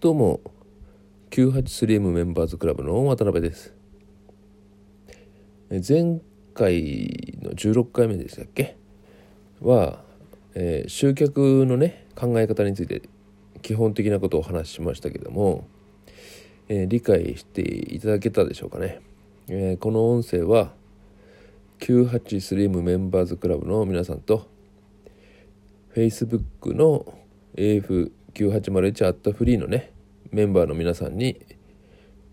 どうも98スメンバーズクラブの渡辺です。前回の16回目でしたっけ？は、えー、集客のね考え方について基本的なことをお話ししましたけども、えー、理解していただけたでしょうかね、えー、この音声は98スリムメンバーズクラブの皆さんと Facebook の AF 9801アットフリーのねメンバーの皆さんに、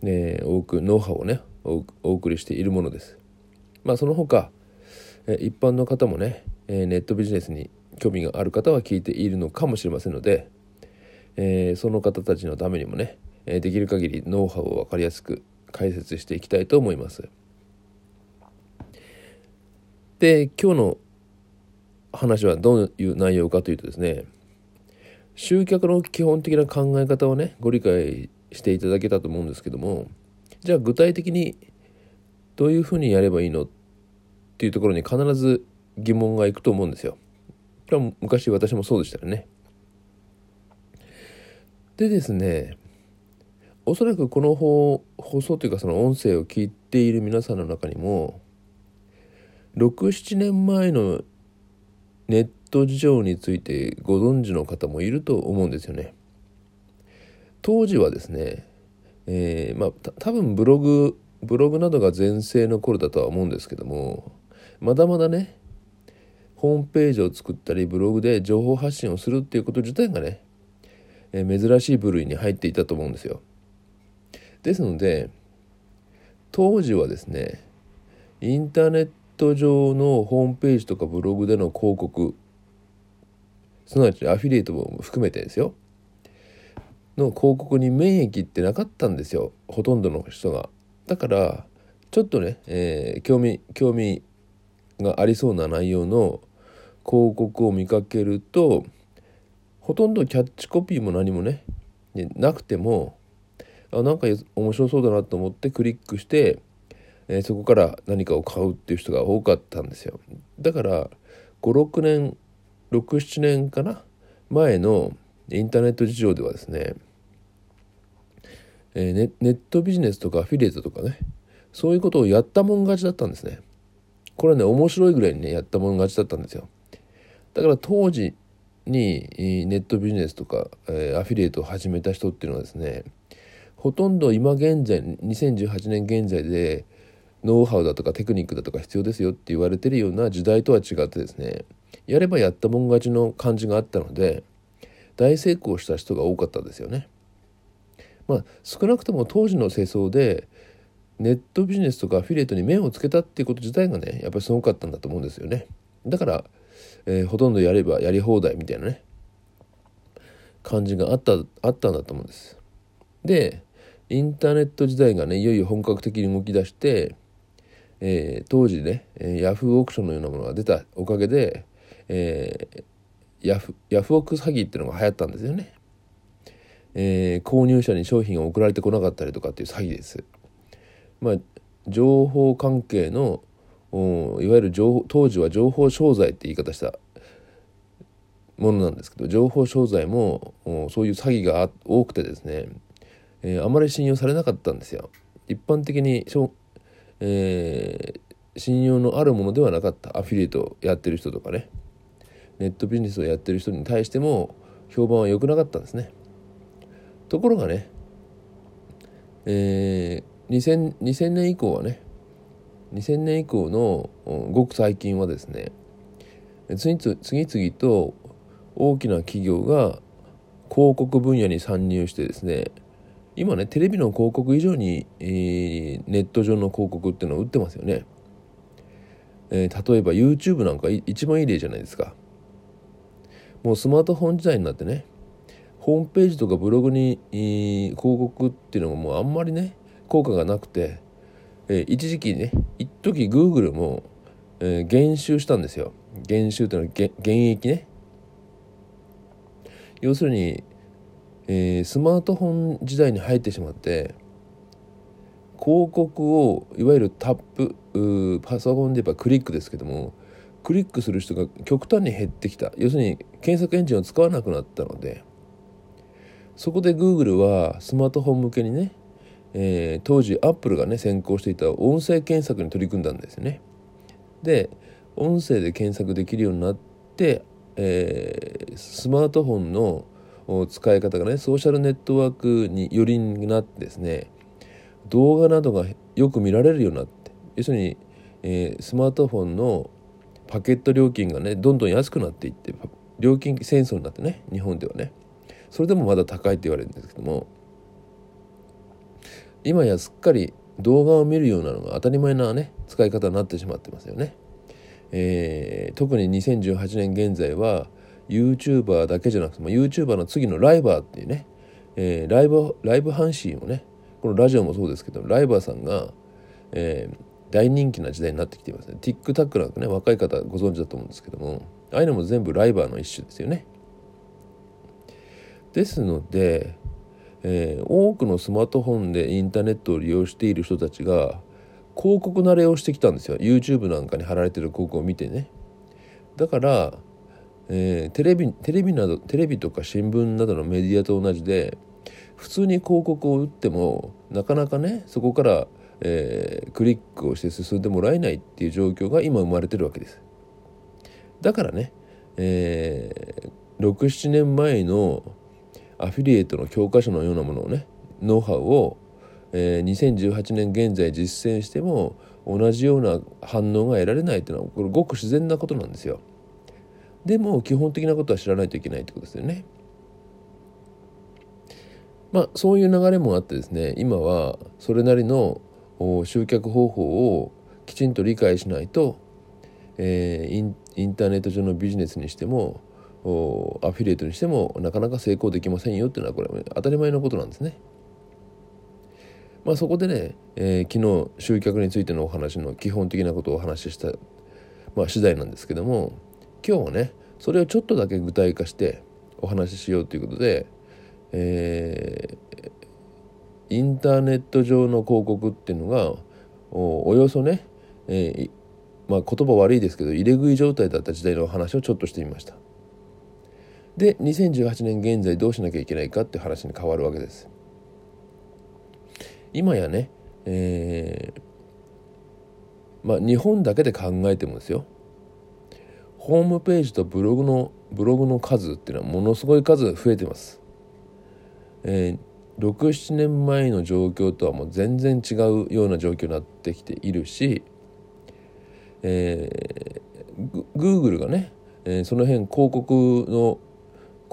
ね、多くノウハウをねお送りしているものです。まあその他一般の方もねネットビジネスに興味がある方は聞いているのかもしれませんので、えー、その方たちのためにもねできる限りノウハウを分かりやすく解説していきたいと思います。で今日の話はどういう内容かというとですね集客の基本的な考え方をねご理解していただけたと思うんですけどもじゃあ具体的にどういうふうにやればいいのっていうところに必ず疑問がいくと思うんですよ。昔私もそうでしたよね。でですねおそらくこの放送というかその音声を聞いている皆さんの中にも67年前のネット事情についてご存知の方もいると思うんですよね。当時はですね、えー、まあ多分ブログブログなどが全盛の頃だとは思うんですけどもまだまだねホームページを作ったりブログで情報発信をするっていうこと自体がね、えー、珍しい部類に入っていたと思うんですよ。ですので当時はですねインターネット上のホームページとかブログでの広告すなわちアフィリエイトも含めてですよ。の広告に免疫ってなかったんですよ。ほとんどの人が。だからちょっとね、えー、興味興味がありそうな内容の広告を見かけるとほとんどキャッチコピーも何もねなくてもあなんか面白そうだなと思ってクリックして、えー、そこから何かを買うっていう人が多かったんですよ。だから56年67年かな？前のインターネット事情ではですね、え、ネネットビジネスとかアフィリエイトとかねそういうことをやったもん勝ちだったんですね。これはね面白いぐらいにねやったもん勝ちだったんですよ。だから当時にネットビジネスとか、え、アフィリエイトを始めた人っていうのはですねほとんど今現在2018年現在でノウハウだとかテクニックだとか必要ですよって言われてるような時代とは違ってですねやればやったもん勝ちの感じがあったので大成功した人が多かったですよね。まあ少なくとも当時の世相でネットビジネスとかアフィリエイトに目をつけたっていうこと自体がねやっぱりすごかったんだと思うんですよね。だから、えー、ほとんどやればやり放題みたいなね感じがあったあったんだと思うんです。でインターネット時代がねいよいよ本格的に動き出して、えー、当時ね、ヤフーオークションのようなものが出たおかげで、えー、ヤフヤフオク詐欺っていうのが流行ったんですよね。えー、購入者に商品が送られてこなかったりとかっていう詐欺です。まあ、情報関係のいわゆる情報当時は情報商材って言い方したものなんですけど情報商材もそういう詐欺が多くてですねえー、あまり信用されなかったんですよ。一般的にしょ、えー、信用のあるものではなかったアフィリエイトやってる人とかねネットビジネスをやってる人に対しても評判は良くなかったんですね。ところがね、えー、2000, 2000年以降はね2000年以降のごく最近はですね次々と大きな企業が広告分野に参入してですね今ねテレビの広告以上に、えー、ネット上の広告っていうのを売ってますよね、えー、例えば YouTube なんか一番いい例じゃないですかもうスマートフォン時代になってねホームページとかブログに、広告っていうのがもうあんまりね効果がなくて、えー、一時期ね一時 Google も、えー、減収したんですよ。減収っていうのは減益ね。要するにえー、スマートフォン時代に入ってしまって広告をいわゆるタップパソコンで言えばクリックですけどもクリックする人が極端に減ってきた。要するに検索エンジンを使わなくなったので。そこで Google はスマートフォン向けにね、えー、当時アップルがね先行していた音声検索に取り組んだんですね。で音声で検索できるようになって、えー、スマートフォンの使い方がねソーシャルネットワークによりになってですね動画などがよく見られるようになって。要するに、えー、スマートフォンのパケット料金がねどんどん安くなっていって料金戦争になってね日本ではねそれでもまだ高いって言われるんですけども今やすっかり動画を見るようなのが当たり前なね使い方になってしまってますよね。えー、特に2018年現在は YouTuber だけじゃなくても YouTuber の次のライバーっていうね、えー、ライブライブ配信をねこのラジオもそうですけどライバーさんが、えー、大人気な時代になってきていますね。TikTok なんかね若い方ご存知だと思うんですけどもああいうのも全部ライバーの一種ですよね。ですので、えー、多くのスマートフォンでインターネットを利用している人たちが広告慣れをしてきたんですよ。YouTube なんかに貼られてる広告を見てね。だから、えー、テレビテレビなどテレビとか新聞などのメディアと同じで普通に広告を打ってもなかなかねそこから、えー、クリックをして進んでもらえないっていう状況が今生まれてるわけですだからね、えー、67年前のアフィリエイトの教科書のようなものをねノウハウをえー、2018年現在実践しても同じような反応が得られないというのはこれごく自然なことなんですよ。でも基本的なことは知らないといけないってことですよね。まあそういう流れもあってですね今はそれなりの集客方法をきちんと理解しないと、えー、インターネット上のビジネスにしてもアフィリエイトにしてもなかなか成功できませんよっていうのはこれ当たり前のことなんですね。まあ、そこでね、えー、昨日集客についてのお話の基本的なことをお話しした、まあ、次第なんですけども今日はねそれをちょっとだけ具体化してお話ししようということで、えー、インターネット上の広告っていうのがおよそね、えー、まあ、言葉悪いですけど入れ食い状態だった時代の話をちょっとしてみました。で2018年現在どうしなきゃいけないかっていう話に変わるわけです。今やね、えー、まあ、日本だけで考えてもですよホームページとブログのブログの数っていうのはものすごい数増えてます。えー、67年前の状況とはもう全然違うような状況になってきているし、えー、Google がね、えー、その辺広告の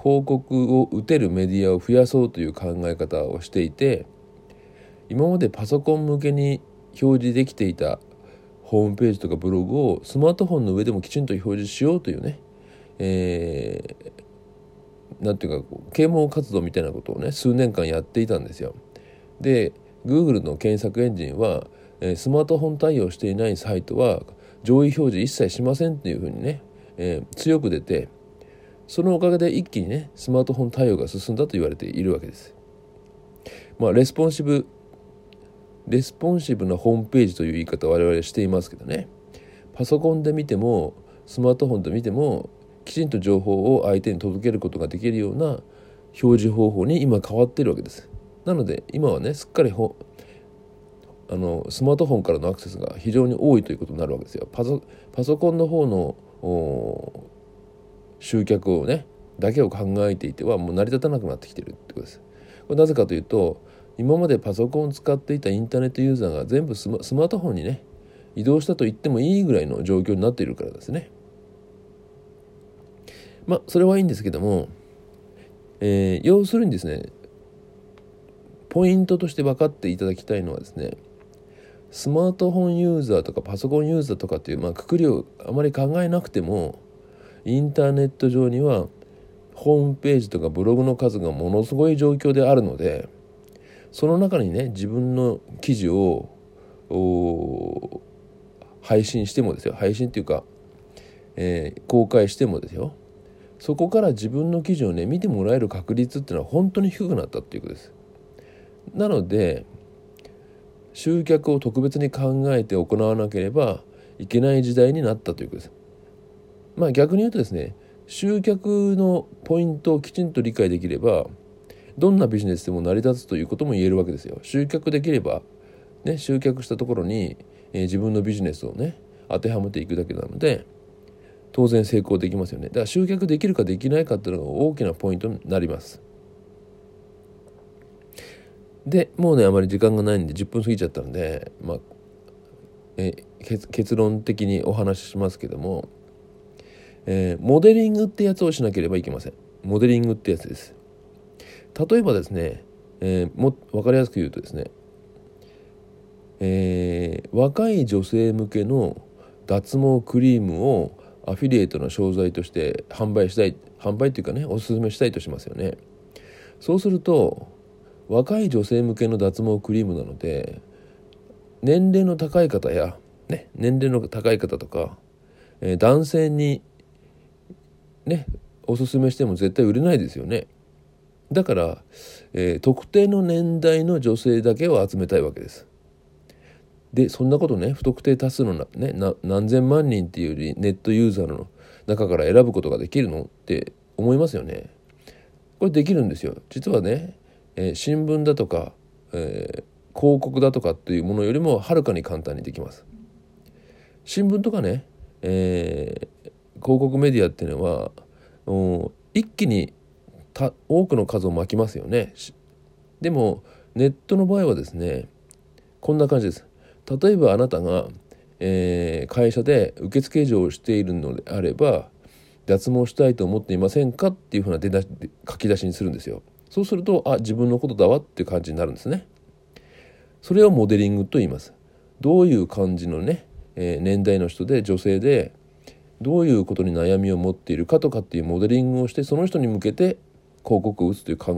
広告を打てるメディアを増やそうという考え方をしていて今までパソコン向けに表示できていたホームページとかブログをスマートフォンの上でもきちんと表示しようというね、えー、なんていうか啓蒙活動みたいなことをね数年間やっていたんですよ。で Google の検索エンジンは、え、スマートフォン対応していないサイトは上位表示一切しませんっていうふうにね、えー、強く出てそのおかげで一気にねスマートフォン対応が進んだと言われているわけです。まあ、レスポンシブレスポンシブなホームページという言い方を我々していますけどねパソコンで見てもスマートフォンで見てもきちんと情報を相手に届けることができるような表示方法に今変わってるわけです。なので今はねすっかりほあのスマートフォンからのアクセスが非常に多いということになるわけですよ。パソパソコンの方の集客をねだけを考えていてはもう成り立たなくなってきてるってことです。これなぜかというと今までパソコンを使っていたインターネットユーザーが全部スマートフォンにね移動したと言ってもいいぐらいの状況になっているからですね。まあそれはいいんですけども、えー、要するにですねポイントとして分かっていただきたいのはですねスマートフォンユーザーとかパソコンユーザーとかっていう、まあ、くくりをあまり考えなくてもインターネット上にはホームページとかブログの数がものすごい状況であるのでその中にね自分の記事を配信してもですよ。配信っていうか、えー、公開してもですよ。そこから自分の記事をね見てもらえる確率っていうのは本当に低くなったっていうことです。なので集客を特別に考えて行わなければいけない時代になったということです。まあ逆に言うとですね集客のポイントをきちんと理解できればどんなビジネスでも成り立つということも言えるわけですよ。集客できれば、ね、集客したところに、えー、自分のビジネスをね当てはめていくだけなので当然成功できますよね。だから集客できるかできないかっていうのが大きなポイントになります。でもうねあまり時間がないんで10分過ぎちゃったので、まあ、え結論的にお話ししますけども、えー、モデリングってやつをしなければいけません。モデリングってやつです。例えばですね、えー、も分かりやすく言うとですね、えー、若い女性向けの脱毛クリームをアフィリエイトの商材として販売したい販売っていうかねおすすめしたいとしますよね。そうすると若い女性向けの脱毛クリームなので年齢の高い方や、ね、年齢の高い方とか、えー、男性にねおすすめしても絶対売れないですよね。だから、えー、特定の年代の女性だけを集めたいわけです。でそんなことね不特定多数のね何千万人っていうよりネットユーザーの中から選ぶことができるの？って思いますよね。これできるんですよ。実はね、えー、新聞だとか、えー、広告だとかっていうものよりもはるかに簡単にできます。新聞とかね、えー、広告メディアっていうのは一気に多くの数を巻きますよね。でもネットの場合はですねこんな感じです。例えばあなたが、えー、会社で受付嬢をしているのであれば脱毛したいと思っていませんかっていうふうな出だ書き出しにするんですよ。そうするとあ自分のことだわっていう感じになるんですね。それをモデリングと言います。どういう感じのね、えー、年代の人で女性でどういうことに悩みを持っているかとかっていうモデリングをしてその人に向けて広告を打つという考え